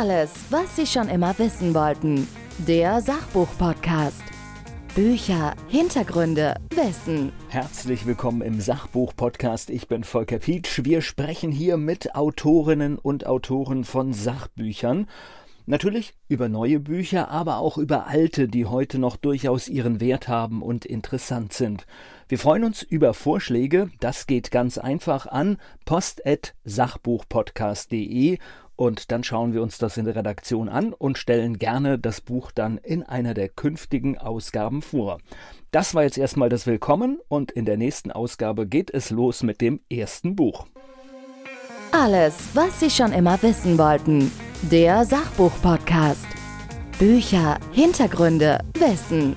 Alles, was Sie schon immer wissen wollten. Der Sachbuch-Podcast. Bücher, Hintergründe, Wissen. Herzlich willkommen im Sachbuch-Podcast. Ich bin Volker Pietsch. Wir sprechen hier mit Autorinnen und Autoren von Sachbüchern. Natürlich über neue Bücher, aber auch über alte, die heute noch durchaus ihren Wert haben und interessant sind. Wir freuen uns über Vorschläge. Das geht ganz einfach an post.sachbuchpodcast.de und dann schauen wir uns das in der Redaktion an und stellen gerne das Buch dann in einer der künftigen Ausgaben vor. Das war jetzt erstmal das Willkommen und in der nächsten Ausgabe geht es los mit dem ersten Buch. Alles, was Sie schon immer wissen wollten. Der Sachbuch-Podcast. Bücher, Hintergründe, Wissen.